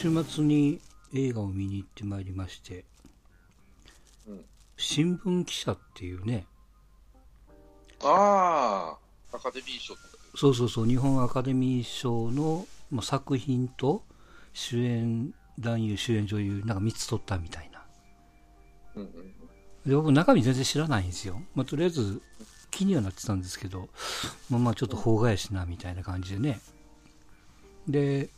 週末に映画を見に行ってまいりまして、うん新聞記者っていうね、ああ、アカデミー賞とかそうそうそう、日本アカデミー賞の、まあ、作品と主演男優、主演女優、なんか3つ取ったみたいな。うんうんで僕、中身全然知らないんですよ。まあ、とりあえず気にはなってたんですけど、まあ、まあちょっと法外やしなみたいな感じでね。で、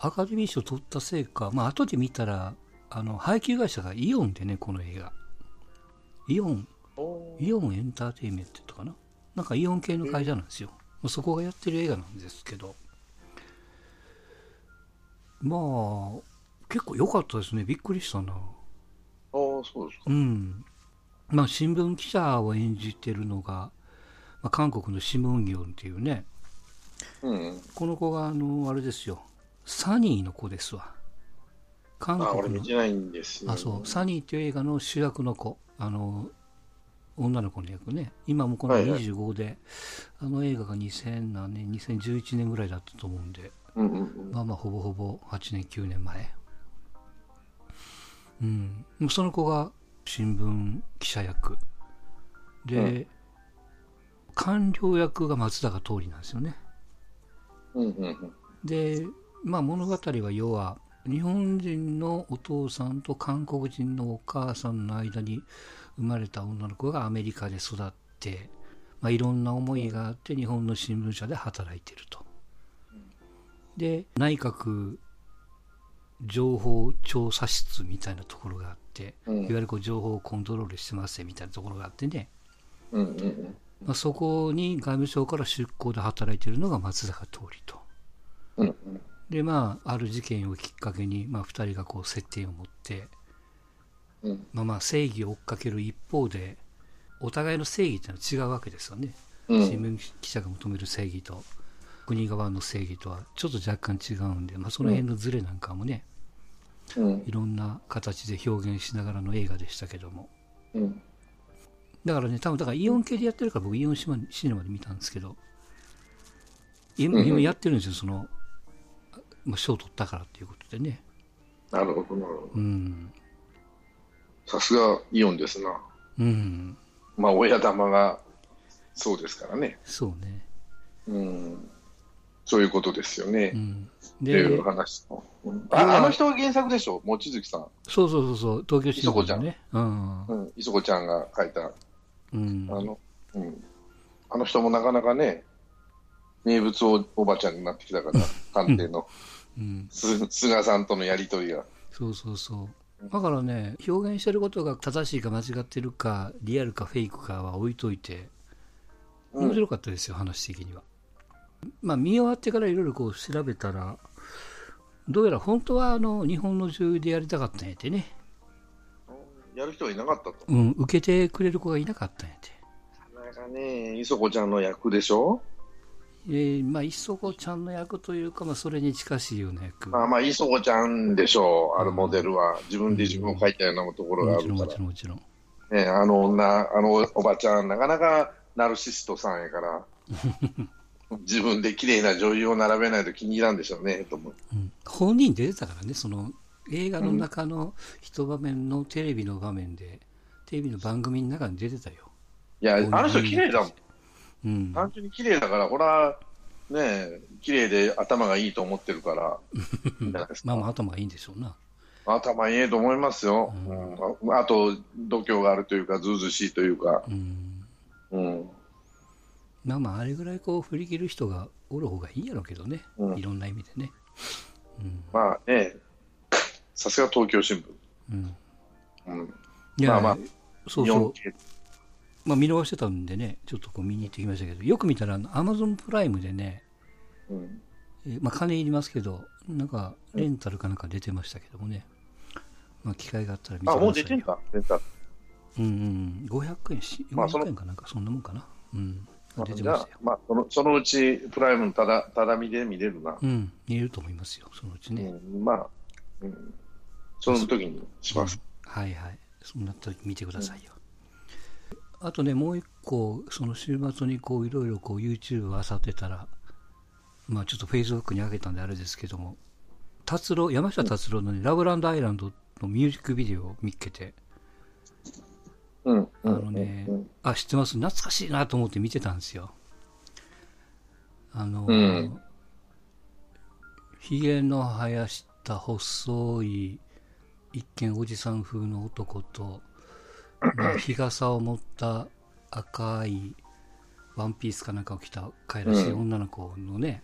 アカデミー賞取ったせいか、まあ後で見たら、あの配給会社がイオンでね、この映画。イオン、イオンエンターテインメントとかな？なんかイオン系の会社なんですよ。まあそこがやってる映画なんですけど。まあ、結構良かったですね。びっくりしたな。ああ、そうですか。うん。まあ、新聞記者を演じてるのが、まあ、韓国のシム・ウンギョンっていうね、うんうん。この子が、あの、あれですよ、サニーの子ですわ。韓ああ、俺国の、見てないんですよ。あ、そう、サニーっていう映画の主役の子、あの、女の子の役ね、今もこのはいはい。25で、あの映画が2000何年、2011年ぐらいだったと思うんで、うんうんうん。まあまあほぼほぼ8年9年前。うん。その子が新聞記者役。で、うん。官僚役が松坂桃李なんですよね。うんうんうん。でまあ物語は要は日本人のお父さんと韓国人のお母さんの間に生まれた女の子がアメリカで育って、まあ、いろんな思いがあって日本の新聞社で働いていると。で内閣情報調査室みたいなところがあって、うんいわゆるこう情報をコントロールしてますみたいなところがあってね、うんうんうん。まあ、そこに外務省から出向で働いているのが松坂桃李と。でまあある事件をきっかけに、まあ、2人がこう接点を持って、うん。まあ、まあ正義を追っかける一方でお互いの正義っていうのは違うわけですよね、うん。新聞記者が求める正義と国側の正義とはちょっと若干違うんで、まあ、その辺のズレなんかもね、うん。いろんな形で表現しながらの映画でしたけども。うん。だからね多分だからイオン系でやってるから僕イオンシネマで見たんですけど今うん今やってるんですよその、まあ、賞取ったからっていうことでねなるほど、なるほど。うんさすがイオンですな。うんまあ、親玉がそうですからね。そうね。うん。そういうことですよね。うん、っていうで、話ああの人が原作でしょ、望月さん。そうそうそうそう、東京新磯子ちゃん聞のね。うん。うん、磯子ちゃんが書いた、うん。あの、うん。あの人もなかなかね、名物おおばちゃんになってきたから、探偵の、うん。す菅さんとのやりとりが。そうそうそう。だからね、表現してることが正しいか間違ってるか、リアルかフェイクかは置いといて、うん面白かったですよ、話的には。まあ、見終わってからいろいろこう調べたら、どうやら本当はあの日本の女優でやりたかったんやてね。やる人がいなかったと。うん、受けてくれる子がいなかったんやて。なんかね、磯子ちゃんの役でしょ？えー、まあ、磯子ちゃんの役というか、まあ、それに近しいような役。まあまあ、磯子ちゃんでしょう、あるモデルは。自分で自分を描いたようなところがあるからち。ろん、もちろん。ね、あの女、あのおばちゃん、なかなかナルシストさんやから、自分で綺麗な女優を並べないと気に入らんでしょうね、と思う。うん本人出てたからね、その映画の中の一場面のテレビの場面で、テレビの番組の中に出てたよ。いや、あの人綺麗だもん。うん。単純に綺麗だから、ほら、ねえ、綺麗で頭がいいと思ってるから、まあまあ頭がいいんでしょうな。頭いいと思いますよ。うんああと、度胸があるというか、ずうずうしいというか、うん。うん。まあまあ、あれぐらいこう振り切る人がおる方がいいんやろうけどね。うんいろんな意味でね。うん。まあね、さすが東京新聞。うん。うん。いや、まあまあそうそう。4K まあ見逃してたんでね、ちょっとこう見に行ってきましたけど、よく見たら、アマゾンプライムでね、うん。えーまあ金いりますけど、なんかレンタルかなんか出てましたけどもね。まあ機会があったら見てくだあ、さい。もう出てんだ、出た。うんうん、500円し、まあその400円かなんかそんなもんかな。うん。まあ出てましたよ。、まあ、そのそのうちプライムのただただ見で見れるな。うん、見えると思いますよ、そのうちね。うん、まあ、うん、その時にします。はいはい。そんな時見てくださいよ。あとね、もう一個、その週末にこういろいろこう YouTube を漁ってたら、まあちょっと Facebook に上げたんであれですけども、達郎、山下達郎のね、ラブランドアイランドのミュージックビデオを見っけて、うん。あのね、あ、知ってます？懐かしいなと思って見てたんですよ。あの、うんひげの生やした細い、一見おじさん風の男と、まあ、日傘を持った赤いワンピースかなんかを着た可愛らしい女の子のね、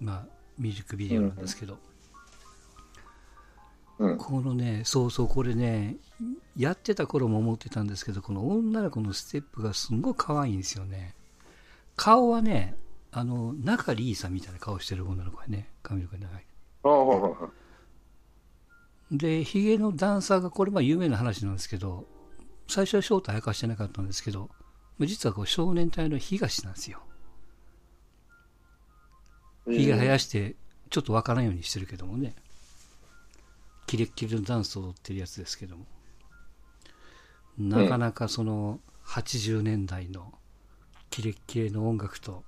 まあ、ミュージックビデオなんですけど、うん。このね、そうそう、これね、やってた頃も思ってたんですけど、この女の子のステップがすんごい可愛いんですよね。顔はね、あの、中里依紗みたいな顔してる女の子やね、髪の毛長い。で、ヒゲのダンサーが、これまあ有名な話なんですけど、最初は正体明かしてなかったんですけど、実はこう少年隊の東なんですよ。ひげ生やして、ちょっとわからんようにしてるけどもね。キレッキレのダンスを踊ってるやつですけども。なかなかその80年代のキレッキレの音楽と、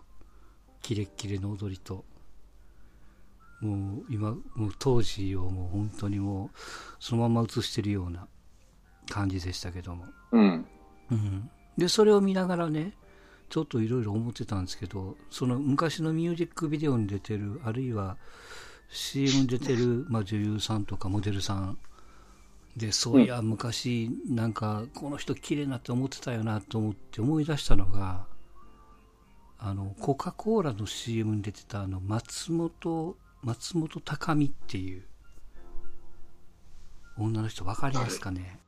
キレッキレの踊りと、もう今、もう当時をもう本当にもうそのまま映してるような感じでしたけども。うん。うん、でそれを見ながらねちょっといろいろ思ってたんですけどその昔のミュージックビデオに出てるあるいは CM に出てる、まあ、女優さんとかモデルさんでそういや昔なんかこの人綺麗なって思ってたよなと思って思い出したのがあのコカ・コーラの CM に出てたあの松本松本高美っていう女の人分かりますかね、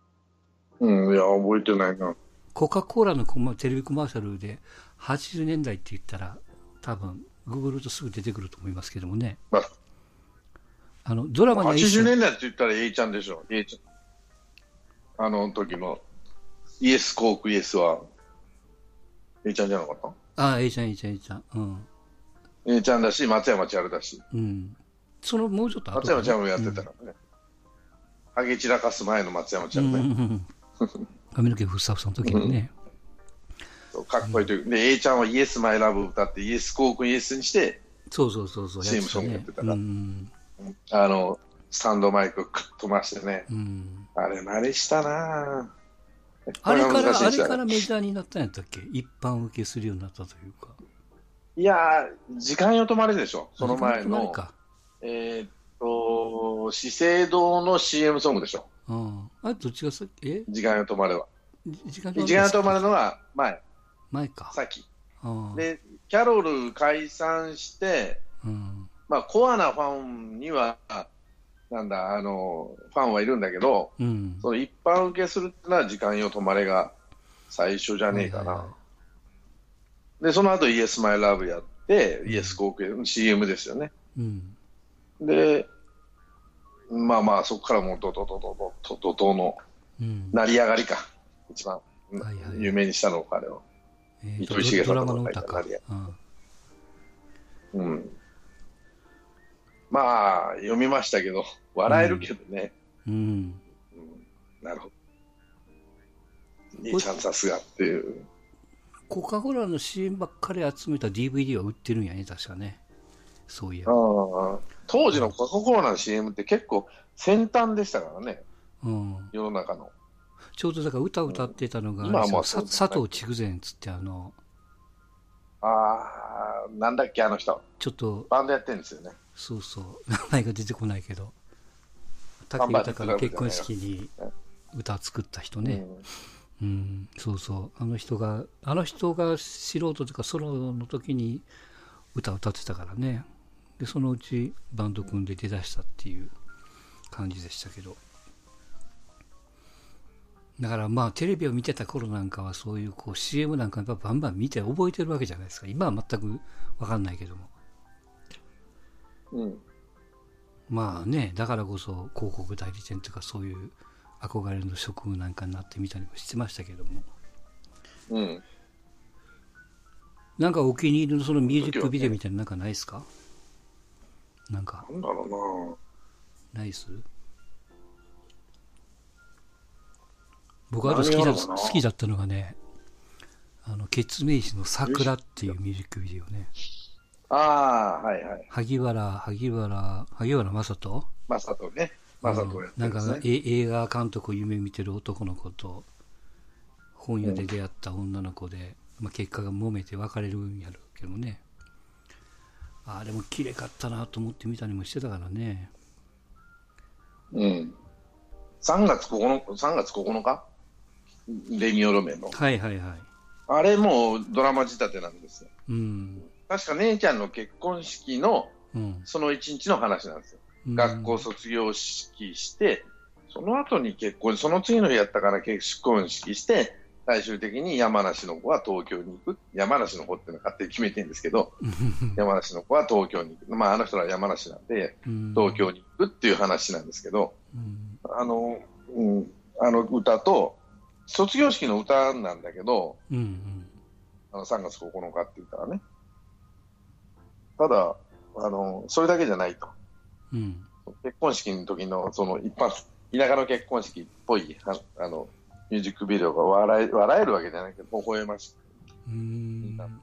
うん。いや、覚えてないな。コカ・コーラのコマテレビコマーシャルで80年代って言ったら多分ググるとすぐ出てくると思いますけどもねまあ、あのドラマには一80切年代って言ったら A ちゃんでしょ。A ちゃん。あの時のイエスコークイエスは A ちゃんじゃなかった？ああ A ちゃん A ちゃん A ちゃんうん、A ちゃんだし、松山千春だし。うん、そのもうちょっと後松山千春もやってたからね。ハゲ散らかす前の松山千うん春ね。うんうん 髪の毛ふっさふさの時にね、そうかっこいいという。で、A ちゃんはイエスマイラブ歌って、イエスコークイエスにして、そうそうそうそう CM やソングやってたなうんあの、スタンドマイク飛ばしてね。うん。あれ、慣れしたなぁ。あれからあれからメジャーになったんやったっけ？一般受けするようになったというか。いやー、時間よ止まれでしょ。その前の、えーっと、資生堂の CM ソングでしょ。うん。あれどっちがさえ？時間よ止まれは。時間時間よ止まれのは前、前か。先。うん。で、キャロル解散して、うん。まあ、コアなファンには、なんだ、あの、ファンはいるんだけど、うん。その一般受けするってのは時間よ止まれが最初じゃねえかな。はいはいはで、その後イエスマイラブやって、イエスコーク CM ですよね。うん。で、まあまあ、そこからもうドドドドドドドの、成り上がりか、一番、はいはい、有名にしたの彼は、えー、糸井重里の書いた成りり、うん。まあ、読みましたけど、笑えるけどね。うん。うん、なるほど。兄ちゃんさすがっていう。コカ・コーラの CM ばっかり集めた DVD は売ってるんやね、確かね。そういえあば。あ当時のコカ・コーラの CM って結構先端でしたからね、うん。世の中の。ちょうどだから歌歌ってたのが、今はもうさそうですね佐藤筑前っつって、あの、ああ、なんだっけ、あの人。ちょっと、バンドやってるんですよね。そうそう、名前が出てこないけど、武豊の結婚式にうん歌作った人ね。うんうん、そうそう。あの人が、あの人が素人というかソロの時に歌歌ってたからね。で、そのうちバンド組んで出だしたっていう感じでしたけど。だからまあテレビを見てた頃なんかはそういうこう CM なんかやっぱバンバン見て覚えてるわけじゃないですか。今は全くわかんないけども。うん。まあね、だからこそ広告代理店とかそういう憧れの職務なんかになってみたりもしてましたけども。うん。なんかお気に入りのそのミュージックビデオみたいなのなんかないですか？なんか、なんだろないっす僕あと好きだ好きだったのがね、あの、ケツメイシの桜っていうミュージックビデオね。ああ、はいはい。萩原、萩原、萩原正人？まさとね。まさとやってなんか。え映画監督を夢見てる男の子と本屋で出会った女の子で、まあ、結果が揉めて別れるんやるけどねあれも綺麗かったなと思って見たりもしてたからねうん。3月9日、3月9日？レミオロメンの。はいはいはいあれもうドラマ仕立てなんですよ。うん確か姉ちゃんの結婚式のうんその一日の話なんですよ。うん学校卒業式して、その後に結婚、その次の日やったから結婚式して、最終的に山梨の子は東京に行く。山梨の子っていうのは勝手に決めてるんですけど、山梨の子は東京に行く。まあ、あの人らは山梨なんで、うん東京に行くっていう話なんですけど、うんあの、うん、あの歌と、卒業式の歌なんだけど、うんうんあの3月9日って言ったらね。ただ、あの、それだけじゃないと。うん結婚式の時の、その一般、田舎の結婚式っぽい、ああの、ミュージックビデオが笑え笑えるわけじゃないけど、微笑ましうーん。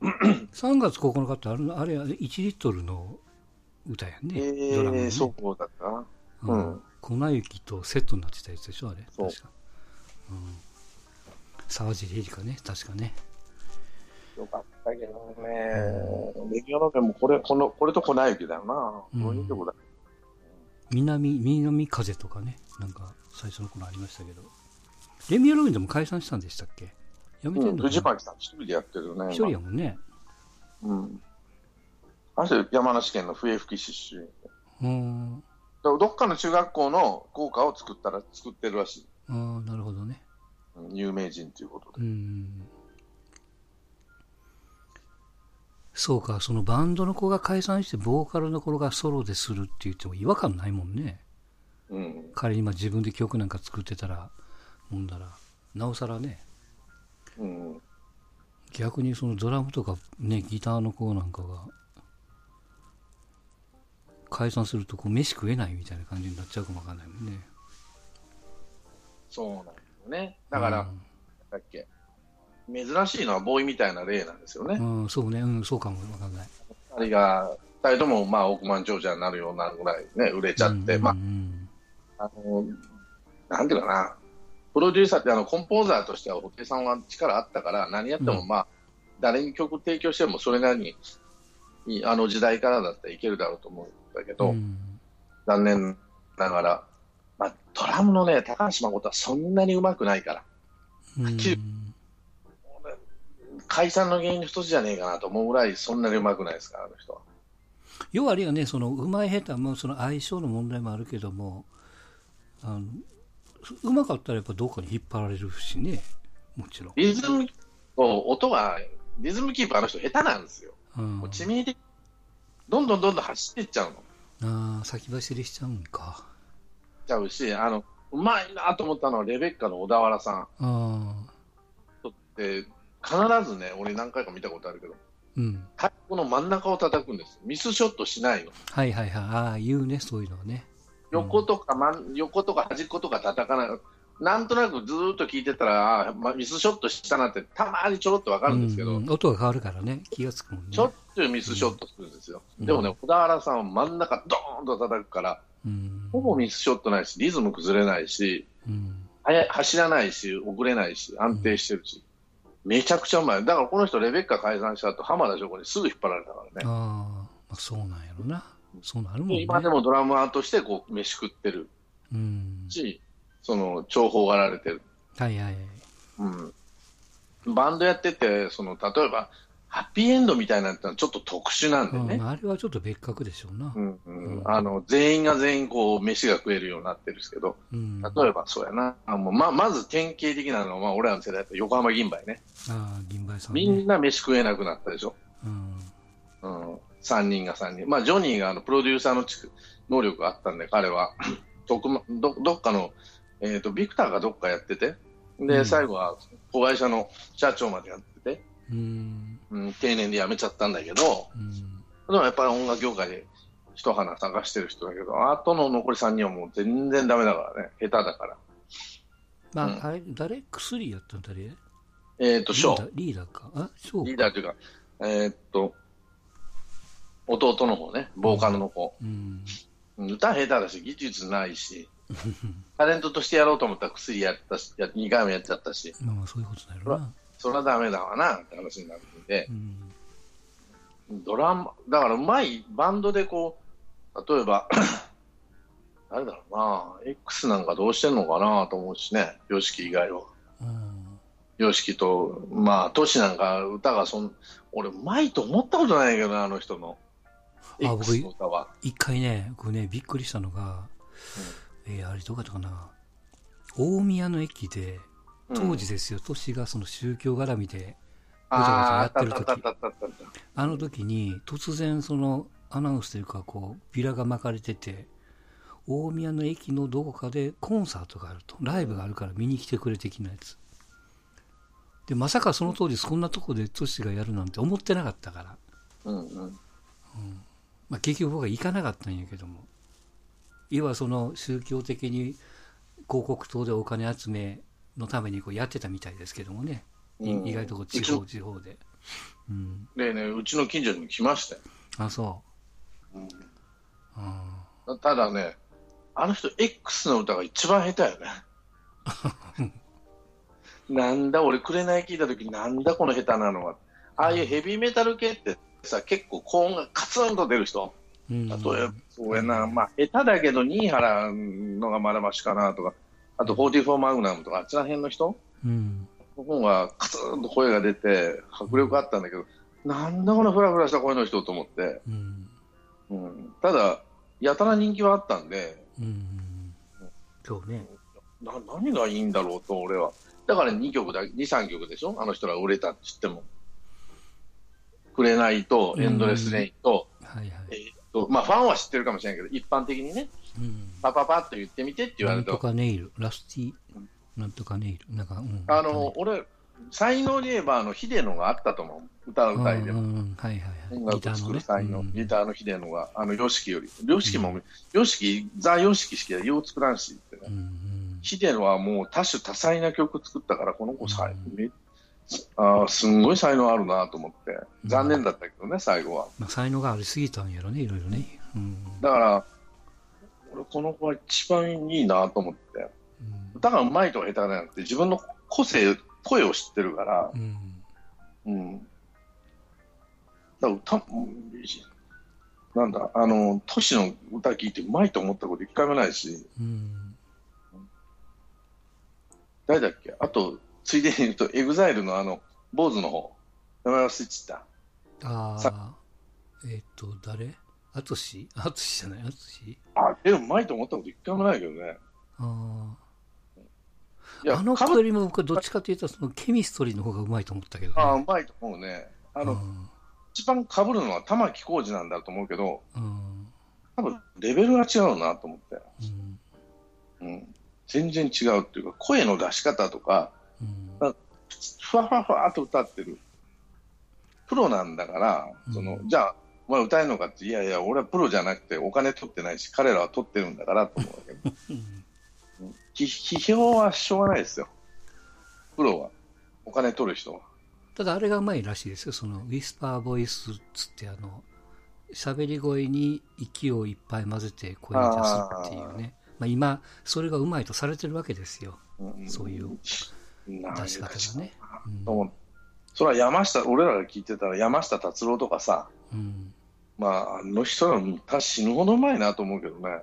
3月9日ってあれあれあれ1リットルの歌やね、えドラマのねー、そうだったな。ううん。ん粉雪とセットになってたやつでしょ？あれ。そう。確か、うん、沢尻エリカね。確かね。よかったけどね。レギオロメンもこれ、この、これと粉雪だよな。うん。こういう曲だ。南南風とかね。なんか最初の頃ありましたけどレミオロメンでも解散したんでしたっけ？やめてうんん、のかな？藤巻さん一人でやってるよね。一人やもんねうん。あの人山梨県の笛吹出身。うんどどっかの中学校の校歌を作ったら、作ってるらしい。ああなるほどねうん有名人ということうで。んそうかそのバンドの子が解散してボーカルの子がソロでするって言っても違和感ないもんねうん。仮に今自分で曲なんか作ってたらもんだらなおさらねうん。逆にそのドラムとかねギターの子なんかが解散するとこう飯食えないみたいな感じになっちゃうかもわかんないもんねそうなんですよね。だから、うんだっけ、珍しいのはボーイみたいな例なんですよね。うん、そうね、うん、そうかもわかんない。二人が、二人ともまあ億万長者になるようになるぐらいね、売れちゃって、うんまうんあ、あの、なんていうかな、プロデューサーってあのコンポーザーとしては布袋さんは力あったから、何やってもうん。まあ、誰に曲提供してもそれなりに、あの時代からだったらいけるだろうと思うんだけど、うん。残念ながら、まあ、ドラムのね、高橋誠はそんなに上手くないから、うん。き解散の原因の一つじゃねえかなと思うぐらい、そんなに上手くないですから、あの人は。要はあれよね、そのうまい下手はもうその相性の問題もあるけども、あのうまかったらやっぱどっかに引っ張られるしね、もちろん。リズム、音が、リズムキープあの人下手なんですよ。うん、もう致命的。どんどんどんどん走っていっちゃうの。ああ、先走りしちゃうんか。ちゃうし、あの、うまいなと思ったのはレベッカの小田原さんああ、とって、必ずね、俺何回か見たことあるけど、うん。太鼓の真ん中を叩くんです。ミスショットしないの。はいはいはい。ああ、言うね、そういうのはね。横とか、真ん横とか端っことか叩かない。なんとなくずーっと聞いてたら、まあ、ミスショットしたなってたまにちょろっとわかるんですけど、うんうん音が変わるからね、気がつくもんね。ちょっちゅうミスショットするんですよ。うんでもね、小田原さんは真ん中ドーンと叩くから、うん、ほぼミスショットないし、リズム崩れないし、うん。走らないし、遅れないし、安定してるし、めちゃくちゃうまい。だからこの人、レベッカ解散した後、浜田省吾にすぐ引っ張られたからね。ああ、まあ、そうなんやろな。そうなるもんね。今でもドラマーとしてこう飯食ってるうん。し、その重宝がられてる。はいはいはい。うん。バンドやってて、その例えば、ハッピーエンドみたいなのはちょっと特殊なんでね。うん、あれはちょっと別格でしょうな。うんうんうんあの全員が全員こう飯が食えるようになってるんですけど、うん、あ例えばそうやな、あもうままず典型的なのは、まあ、俺らの世代だと横浜銀杯ね、あ、銀杯さん、ね。みんな飯食えなくなったでしょ、うん。うん、3人が3人、まあ、ジョニーがあのプロデューサーのち能力があったんで、彼は。どどっかの、えーと、ビクターがどっかやってて、で、うん。最後は子会社の社長までやってて、うん。うん、定年で辞めちゃったんだけど、うん。でもやっぱり音楽業界で一花探してる人だけど、あとの残り3人はもう全然ダメだからね、下手だから。まあ、うん。あれ、誰？薬やったの誰？えっ、と、ショー。リーダー、か。あ、ショーリーダーというか、えーっと、弟の方ね、ボーカルの子。うん。歌下手だし、技術ないし、タレントとしてやろうと思ったら薬やったし、や2回もやっちゃったし、まあまあそういうことだよな。それはダメだわなって話になるんで、うん。ドラマ、だからうまいバンドでこう、例えば、誰だろうな、X なんかどうしてんのかなと思うしね、YOSHIKI 以外は。うん。YOSHIKI と、まあ、トシなんか歌がそん、俺、うまいと思ったことないけどな、あの人の。あ僕。一回ね、僕ね、びっくりしたのが、えーあれどこだったかな。大宮の駅で、当時ですよ、都市がその宗教絡みで、あごちゃごちゃやっってる時。ああの時に突然そのアナウンスというかこうビラが巻かれてて大宮の駅のどこかでコンサートがあると。ライブがあるから見に来てくれ的なやつ。でまさかその当時そんなとこでトシがやるなんて思ってなかったから、うん。うん。まあ、結局僕は行かなかったんやけども。要はその宗教的に広告塔でお金集めのためにこうやってたみたいですけどもね、いうん。意外とこう地方地方で、うん、でね、うちの近所にも来ましたよ。あそう。ん。う、うん。ただね、あの人、X の歌が一番下手よね。なんだ、俺、紅聞いたとき、なんだ、この下手なのは。ああいうヘビーメタル系ってさ、結構高音がカツンと出る人。うん。例えば、そうやな、まあ、下手だけど、新原のがまだましかなとか、あと、44マグナムとか、あっちら辺の人。うんの方がカツンと声が出て、迫力あったんだけど、なんだこのフラフラした声の人と思って、うん。うん、ただ、やたら人気はあったんで、うん。そうね。な何がいいんだろうと、俺は。だから2曲だ、2、3曲でしょ？あの人ら売れたって言っても。くれないと、エンドレスレインと、はいはい。えーっと、まあファンは知ってるかもしれないけど、一般的にね、うん。パパパッと言ってみてって言わなんとれると、かネイル、ラスティ、なんとかネイル、なんか、うん。あの、俺、才能で言えば、あの、ヒデのがあったと思う。歌う歌いでも。うんうんはいはいはい。音楽を作る才能、うんギターのヒデのが、あの、ヨシキより。ヨシキも、ヨシキ、ザ・ヨシキしかよう作らんしってね。うんうんヒデはもう多種多彩な曲作ったから、この子さ、うんめあーすんごい才能あるなと思って、残念だったけどね、最後は。まあ、才能がありすぎたんやろね、いろいろね。うん。だから、俺、この子は一番いいなと思って、うん歌がうまいとか下手じゃなくて、自分の個性、声を知ってるから、うん。うん。だから歌、なんだ、あの、 Toshi の歌聞いてうまいと思ったこと一回もないし、うん。誰だっけ？あと、ついでに言うと、 EXILE のあの、坊主の方、名前忘れちゃった。あさあ、えっ、と、誰？アトシ？アトシじゃない？アトシ？あ、でもうまいと思ったこと一回もないけどね。あいや、あ。あのかぶ子よりも僕はどっちかというと、そのケミストリーの方がうまいと思ったけど、ね。あうまいと思うね。あの、うん一番被るのは玉置浩二なんだと思うけど、うん。多分レベルが違うなと思って。うん。うん。全然違うっていうか、声の出し方とか、うん。ふわふわふわっと歌ってる。プロなんだから、その、うんじゃあ、お前歌えるのかって、いやいや、俺はプロじゃなくてお金取ってないし、彼らは取ってるんだからと思うわけど。うんひ批評はしょうがないですよ。プロは。お金取る人は。ただあれがうまいらしいですよ。そのウィスパーボイスっつってあの、喋り声に息をいっぱい混ぜて声に出すっていうね。まあ今、それがうまいとされてるわけですよ。うんそういう出し方がね。うんそれは山下、俺らが聞いてたら山下達郎とかさ、うん。まあ、あの人らも死ぬほどうまいなと思うけどね。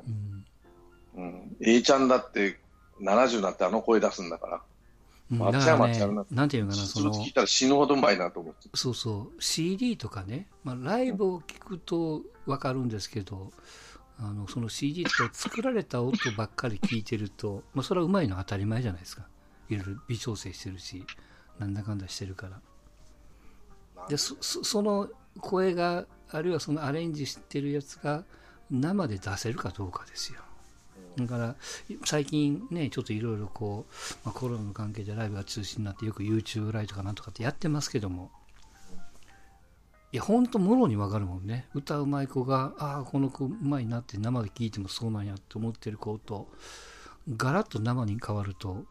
うん。うん。A ちゃんだって70になってあの声出すんだから。うん松だからな、なんていうのかな、そのそれ聞い、たら死ぬほどうまいなと思って。そうそう、CD とかね、まあ、ライブを聞くと分かるんですけど、あのその CD とか作られた音ばっかり聞いてると、まあ、それはうまいのは当たり前じゃないですか。いろいろ微調整してるし、なんだかんだしてるから。でそそその声が、あるいはそのアレンジしてるやつが生で出せるかどうかですよ。だから最近ね、ちょっといろいろこう、まあ、コロナの関係でライブが中止になって、よく YouTube ライブとかなんとかってやってますけども、いや、ほんともろにわかるもんね。歌うまい子が、ああ、この子うまいなって生で聞いてもそうなんやって思ってる子と、ガラッと生に変わると、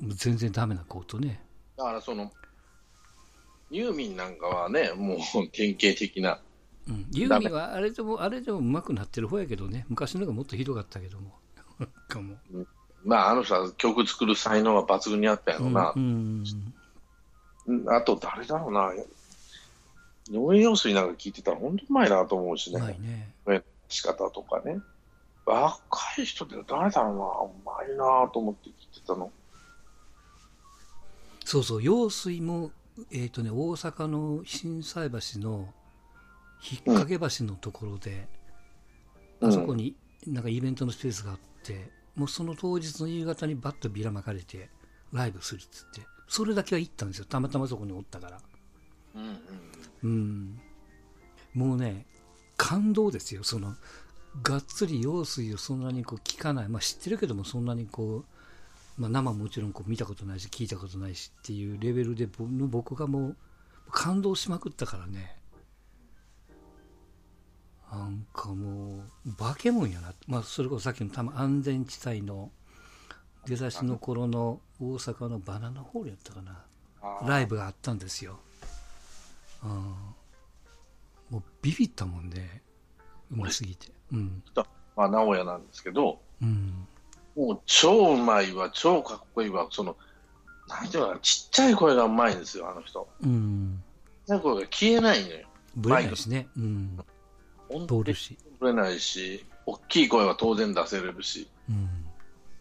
全然ダメな子とね。だからその、ユーミンなんかはね、もう典型的な、うん、ユーミンはあれでも、あれでも上手くなってる方やけどね、昔のがもっとひどかったけども。かも。まあ、あの人は曲作る才能は抜群にあったやろな。うん。うんあと、誰だろうな。農業水なんか聞いてたら本当うまいなと思うしね。ないね。仕方とかね。若い人って誰だろうな。うまいなと思って聞いてたの。そうそう、用水も、えっ、とね、大阪の心斎橋の引っ掛け橋のところで、うんあそこになんかイベントのスペースがあって、もうその当日の夕方にバッとビラまかれて、ライブするっつって、それだけは行ったんですよ。たまたまそこにおったから。うんうん。うん。もうね、感動ですよ。その、がっつり用水をそんなにこう聞かない。まあ知ってるけども、そんなにこう、まあ生もちろんこう見たことないし、聞いたことないしっていうレベルで、僕がもう感動しまくったからね。なんかもう、化け物やな。まあそれこそさっきの多分安全地帯の出だしの頃の大阪のバナナホールやったかな。ライブがあったんですよ。うん、もうビビったもんね、うますぎて。うん。まあ、名古屋なんですけど、うん。もう超うまいわ、超かっこいいわ、その、なんていうのかな、ちっちゃい声がうまいんですよ、あの人。うん。ちっちゃい声が消えないのよ。ぶれないしね。うん。本当に。ぶれないし、大きい声は当然出せれるし、うん。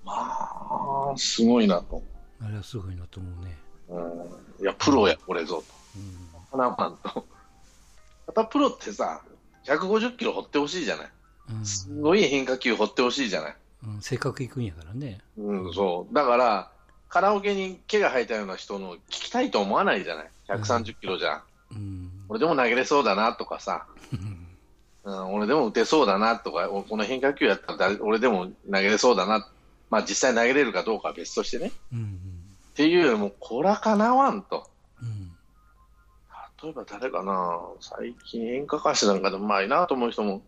まあ、すごいなと。あれはすごいなと思うね。うん、いや、プロや、これぞうん。と。花マンと。またプロってさ、150キロ掘ってほしいじゃない。うんすごい変化球掘ってほしいじゃない。うん、せっかく行くんやからね。うん、そう。だから、カラオケに毛が生えたような人の聞きたいと思わないじゃない。130キロじゃ。うん。俺でも投げれそうだなとかさ、うん、俺でも打てそうだなとか、おこの変化球やったら誰俺でも投げれそうだな。まあ実際投げれるかどうかは別としてね。うん。っていうよりも、こらかなわんと。うん。例えば誰かな最近演歌歌手なんかでうまいなと思う人も、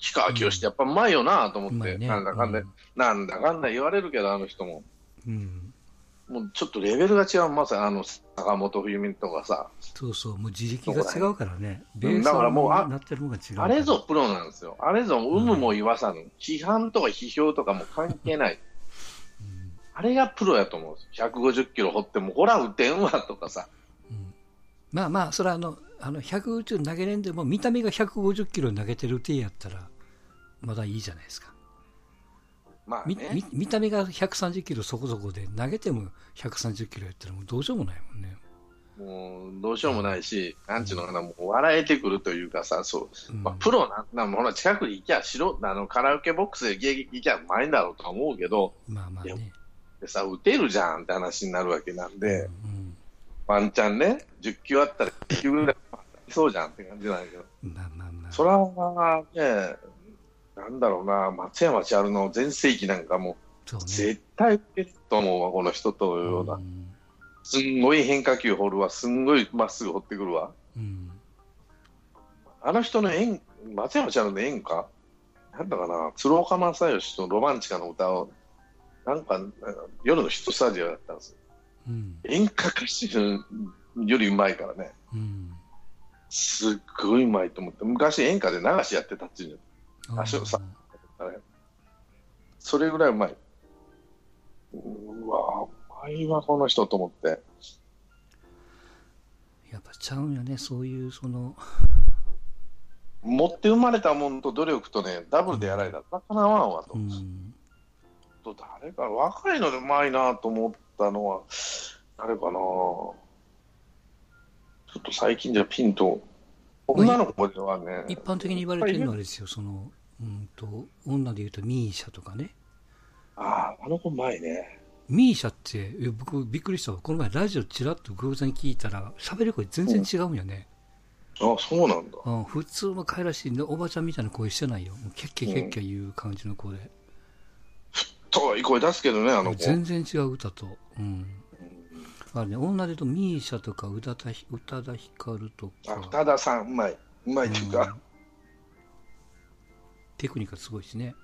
氷川きよしってやっぱうまいよなと思って、ね。なんだかんだ、なんだかんだ言われるけど、あの人も。うん。もうちょっとレベルが違う、まさにあの坂本冬美とかさ、そうそう、もう自力が違うからね。だからもうあなってるものが違うから。あれぞプロなんですよ。あれぞ有無も言わさぬ。批判とか批評とかも関係ない。うん。あれがプロやと思うんですよ。150キロ掘っても、ほら打てんわとかさ。うんまあまあ、それはあの、あの150投げれんでも、見た目が150キロ投げてる手やったら、まだいいじゃないですか。みまあね。み見た目が130キロそこそこで、投げても130キロやったらもうどうしようもないもんね。もうどうしようもないし、なんちゅうのかな、もう笑えてくるというかさ、そう。うんまあ、プロなんな、ほら、近くに行きゃ、しろ、あの、カラオケボックスで行きゃうまいんだろうとは思うけど、まあまあね。でさ、打てるじゃんって話になるわけなんで、うんワンチャンね、10球あったら10球ぐらいそうじゃんって感じなんだけど。まあまあまあ。それはね、なんだろうな、松山千春の全盛期なんかも、そうね。絶対打てると思うわ、この人というような。うんすんごい変化球掘るわ、すんごいまっすぐ掘ってくるわ。うんあの人の演、松山千春の演歌？なんだかな、鶴岡正義とロマンチカの歌を、なんか、夜のヒットスタジオだったんですよ。うん演歌歌手よりうまいからね。うんすっごいうまいと思って、昔演歌で流しやってたっていうの。あそうさそれぐらいうまい。うわうまいわ、この人と思って。やっぱちゃうんよね、そういう、その、持って生まれたもんと努力とね、ダブルでやられたら、なかなわんわと。うん、と誰か、若いのでうまいなと思ったのは、誰かなちょっと最近じゃピンと、女の子ではね、一般的に言われてるのはあれですよ、その、うんと、女で言うとミーシャとかね。ああ、あの子うまいね。ミーシャって、え僕びっくりしたわ。この前ラジオちらっと偶然聞いたら、喋る声全然違うんよね。あそうなんだ。うん、普通の可愛らしいねおばちゃんみたいな声してないよ。キャッキャキャッキャ言う感じの声で。遠い声出すけどね、あの子。全然違う歌と。うん。あれね、女で言うとミーシャとか宇多田ヒ宇多田ヒカルとあ、か。二田さん、うまい。うまいっていうか、うんテクニックがすごいしね。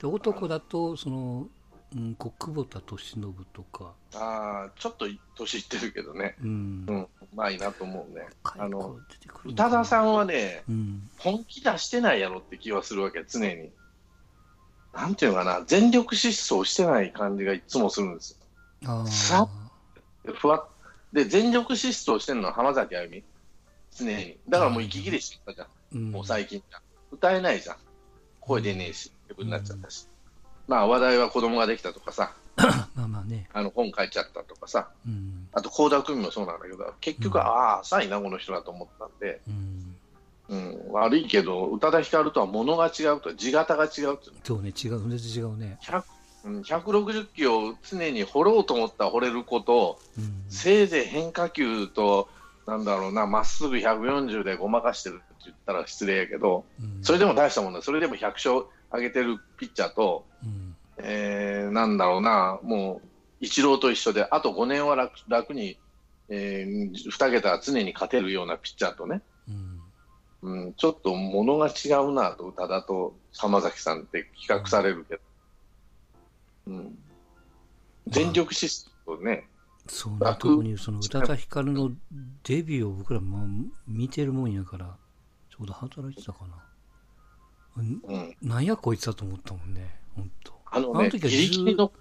で男だと、その、うん、こう久保田利伸とか、ああ、ちょっと年いってるけどね。うん。うん、うまいなと思うね。あの宇多田さん。んはね、うん。本気出してないやろって気はするわけ、常に。なんていうのかな、全力疾走してない感じがいつもするんですあさあ。よ。ふわっで、全力疾走してるのは浜崎あゆみ。常に。だからもう息切れしちゃったじゃん。うん。もう最近じゃん。歌えないじゃん。声出ねえし、曲になっちゃったし。まあ話題は子供ができたとかさ、まあまあね。あの本書いちゃったとかさ、うん。あと倖田來未もそうなんだけど、結局、うんああ、浅いな、この人だと思ったんで、うん。うん、悪いけど、宇多田ヒカルとは物が違うと、地形が違うってそうね、違う、全然違うね。100うん160キロを常に掘ろうと思ったら掘れること、うん。せいぜい変化球と、なんだろうな、まっすぐ140でごまかしてるって言ったら失礼やけど、うんそれでも大したもんだ、それでも100勝上げてるピッチャーと、うん。えーなんだろうな、もう、イチローと一緒で、あと5年は楽楽に、えー、2桁は常に勝てるようなピッチャーとね、うん。うん、ちょっと物が違うなと、宇多田と浜崎さんって比較されるけど、うん、全力疾走ね、そうね、楽特にその宇多田ヒカルのデビューを僕らまあ見てるもんやから、ちょうど働いてたかな。んうん、なんやこいつだと思ったもんね、ほんと。あのね、あの時はギリギリの、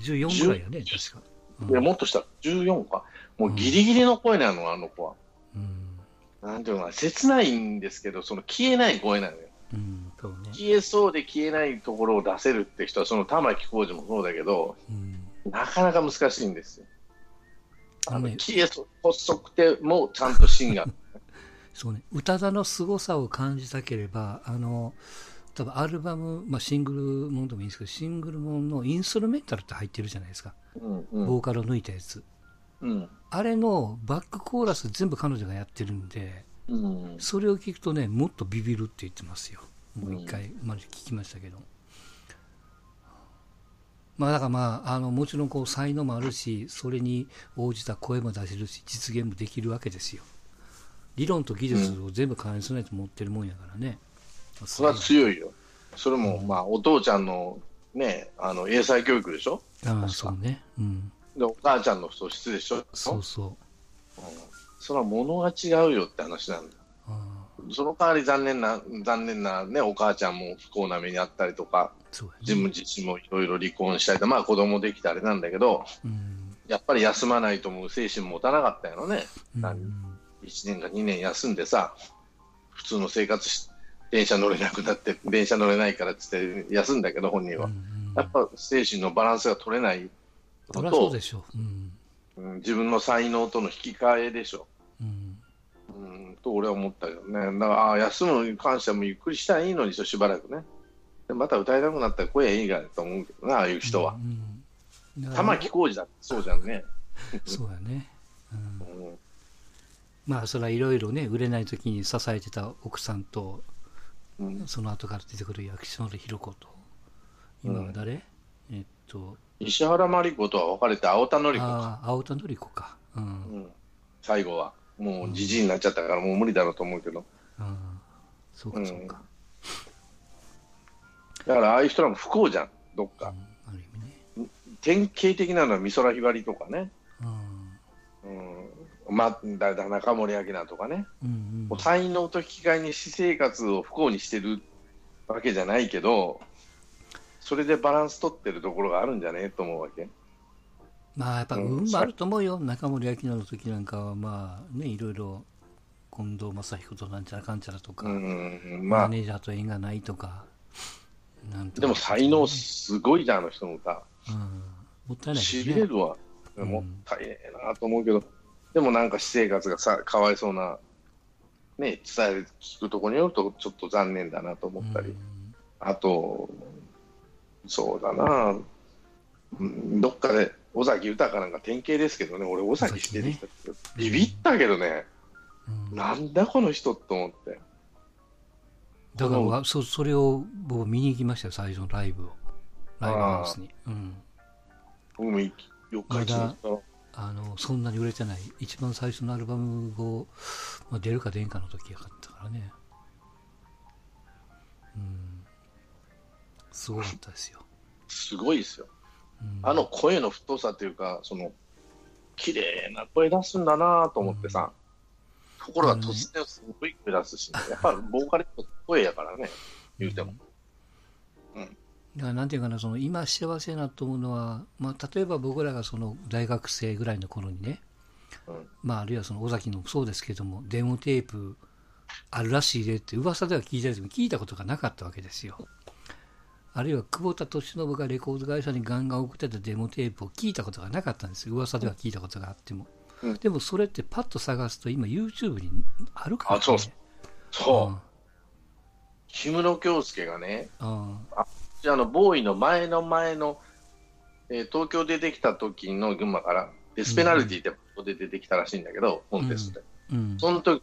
14ぐらいやね、確か。うんいやもっとしたら14か、もうギリギリの声なの、あの子は。うん。なんていうのかな、切ないんですけど、その消えない声なのよ。うん、ね。消えそうで消えないところを出せるって人は、その玉置浩二もそうだけど、うん。なかなか難しいんですよ。あのね消えそう、細くてもちゃんと芯が。そうね、宇多田の凄さを感じたければ、あの、多分アルバム、まあ、シングルもんでもいいんですけど、シングルもんのインストルメンタルって入ってるじゃないですか。うんうんボーカルを抜いたやつ。うんあれのバックコーラス全部彼女がやってるんで、うんそれを聞くとね、もっとビビるって言ってますよ。もう一回、まで聞きましたけど。まあだからまあ、あの、もちろんこう才能もあるし、それに応じた声も出せるし、実現もできるわけですよ。理論と技術を全部兼ね備えて持ってるもんやからね。それは強いよ。それも、まあ、お父ちゃんのね、あの、英才教育でしょ？ああ、そうね。うん。で、お母ちゃんの素質でしょ？そうそう。それは物が違うよって話なんだ。その代わり残念な、残念なね、お母ちゃんも不幸な目にあったりとか。自分自身もいろいろ離婚したりと、まあ子供できたあれなんだけど、うん。やっぱり休まないともう精神持たなかったよね。うん何1年か2年休んでさ、普通の生活し、電車乗れなくなって、電車乗れないからっつって休んだけど、本人は。うんやっぱ精神のバランスが取れないそりのとゃそうでしょう。うん。うん自分の才能との引き換えでしょ。うん。うん、と俺は思ったけどね。だから、休むに関してはもうゆっくりしたらいいのにししばらくね。でまた歌いたくなったら声はいいがと思うけどな、ああいう人は。うん。だから玉置浩二だってそうじゃんね。そうやね。うんうんまあそれはいろいろね売れない時に支えてた奥さんとうんその後から出てくる薬師丸ひろ子と今は誰、えっと石原真理子とは別れて青田紀子か、青田紀子かうん、うん、最後は。もうじじいになっちゃったからもう無理だろうと思うけど。ああそうかそうか、だからああいう人らも不幸じゃん、どっか。うん、ある意味ね典型的なのは美空ひばりとかね。うんうん。ま、だだ中森明菜とかね。うんもう才能と引き換えに私生活を不幸にしてるわけじゃないけど、それでバランス取ってるところがあるんじゃね？えと思うわけ。まあやっぱうん。運もあると思うよ、中森明菜の時なんかはまあねいろいろ近藤正彦となんちゃらかんちゃらとか、うん、まあ、マネージャーと縁がないとかなんとか。でも才能すごいじゃん、あの人の歌。うん、もったいないしびれるわ。うん。もったいねえなと思うけど、でもなんか私生活がさかわいそうな、ね、伝え聞くところによると、ちょっと残念だなと思ったり、うん。あと、そうだな、うん。どっかで尾崎豊なんか典型ですけどね、俺、尾崎出てきた時、ビビったけどね、うん。なんだこの人と思って。だからわそそれを僕見に行きましたよ最初のライブを。ライブハウスに、うん、僕も4日一日かあのそんなに売れてない。一番最初のアルバムを、まあ、出るか出んかの時やかったからね。うん。すごかったですよ、すごいですよ。あの声の太さというか、その綺麗な声出すんだなと思ってさ、ところが突然すごい声出すし、ね、やっぱりボーカリスト声やからね、言うても。うん、だからなんていうかな、その今幸せなと思うのは、まあ、例えば僕らがその大学生ぐらいの頃にね、うん、まあ、あるいはその尾崎のもそうですけども、デモテープあるらしいでって噂では聞いたりも聞いたことがなかったわけですよ。あるいは久保田利伸がレコード会社にガンガン送ってたデモテープを聞いたことがなかったんですよ。噂では聞いたことがあっても。うん、でもそれってパッと探すと今 YouTube にあるから、ね、あ、そうそう。うん、氷室京介がね、あじゃあの、ボーイの前の前の、えー、東京出てきた時の群馬から、デスペナルティってここで出てきたらしいんだけど、コンテストで。うん、その時、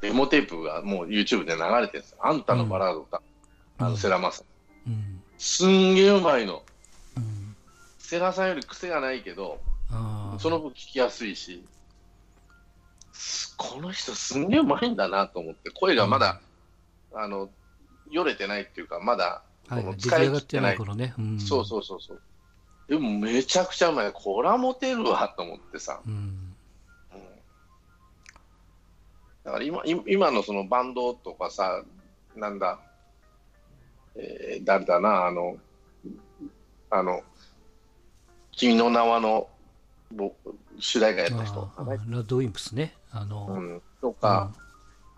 デモテープがもう YouTube で流れてるんですよ。あんたのバラード歌。あの、セラすんげえうまいの。セラさんより癖がないけど、その分聞きやすいし、この人すんげえうまいんだなと思って、声がまだ、あの、よれてないっていうか、まだ、はい、使い切ってない。ねうん、そうそうそうそう。でもめちゃくちゃうまい。こらモテるわと思ってさ。うん、だから今今のそのバンドとかさ、なんだ、えー、誰だな、あの、あの、君の名はの主題歌やった人。ラッドウィンプスね。あの、うん、とか、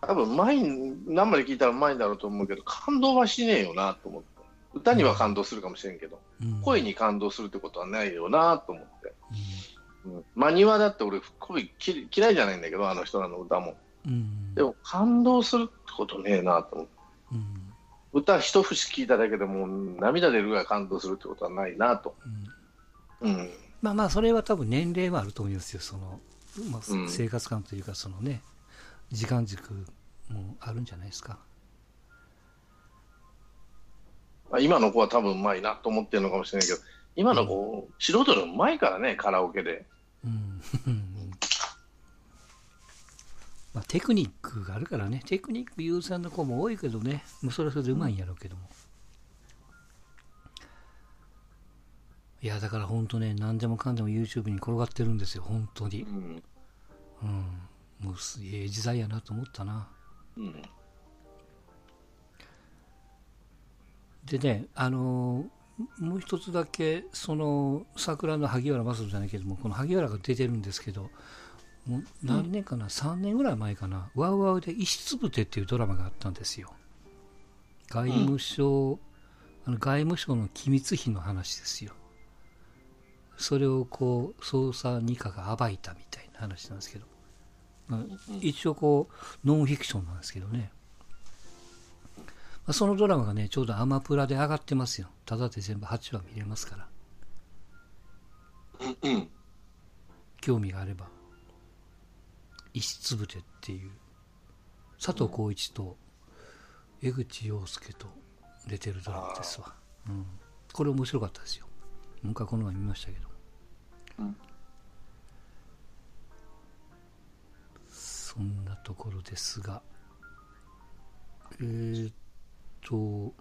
うん、多分前に、生で聞いたらうまいんだろうと思うけど、感動はしねえよなと思って。歌には感動するかもしれんけど、うん、声に感動するってことはないよなと思って。うん、マニワだって俺、声嫌いじゃないんだけど、あの人らの歌も。でも感動するってことねえなと思って。歌一節聞いただけでも涙出るぐらい感動するってことはないなと。うん、うん、まあまあ、それは多分年齢もあると思いますよ。その、まあ、生活感というか、そのね、時間軸もあるんじゃないですか。今の子は多分うまいなと思ってるのかもしれないけど、今の子、うん、素人でもうまいからね、カラオケで。うんまあ、テクニックがあるからね、テクニック優先の子も多いけどね、もうそれはそれでうまいんやろうけども。いや、だから本当ね、何でもかんでも YouTube に転がってるんですよ、本当に。うん。うん、もうすげえ時代やなと思ったな。うん。でね、あのー、もう一つだけ、その、桜の萩原正人じゃないけども、この萩原が出てるんですけど、もう何年かな、うん、3年ぐらい前かな、ワウワウで石つぶてっていうドラマがあったんですよ。外務省、うん、あの外務省の機密費の話ですよ。それをこう、捜査二課が暴いたみたいな話なんですけど、まあ、一応こう、ノンフィクションなんですけどね。まあ、そのドラマがね、ちょうどアマプラで上がってますよ。ただで全部8話見れますから。興味があれば。石つぶてっていう。佐藤浩市と江口洋介と出てるドラマですわ、うん、これ面白かったですよ。もう一回この前見ましたけど、うん、そんなところですが。えー、っと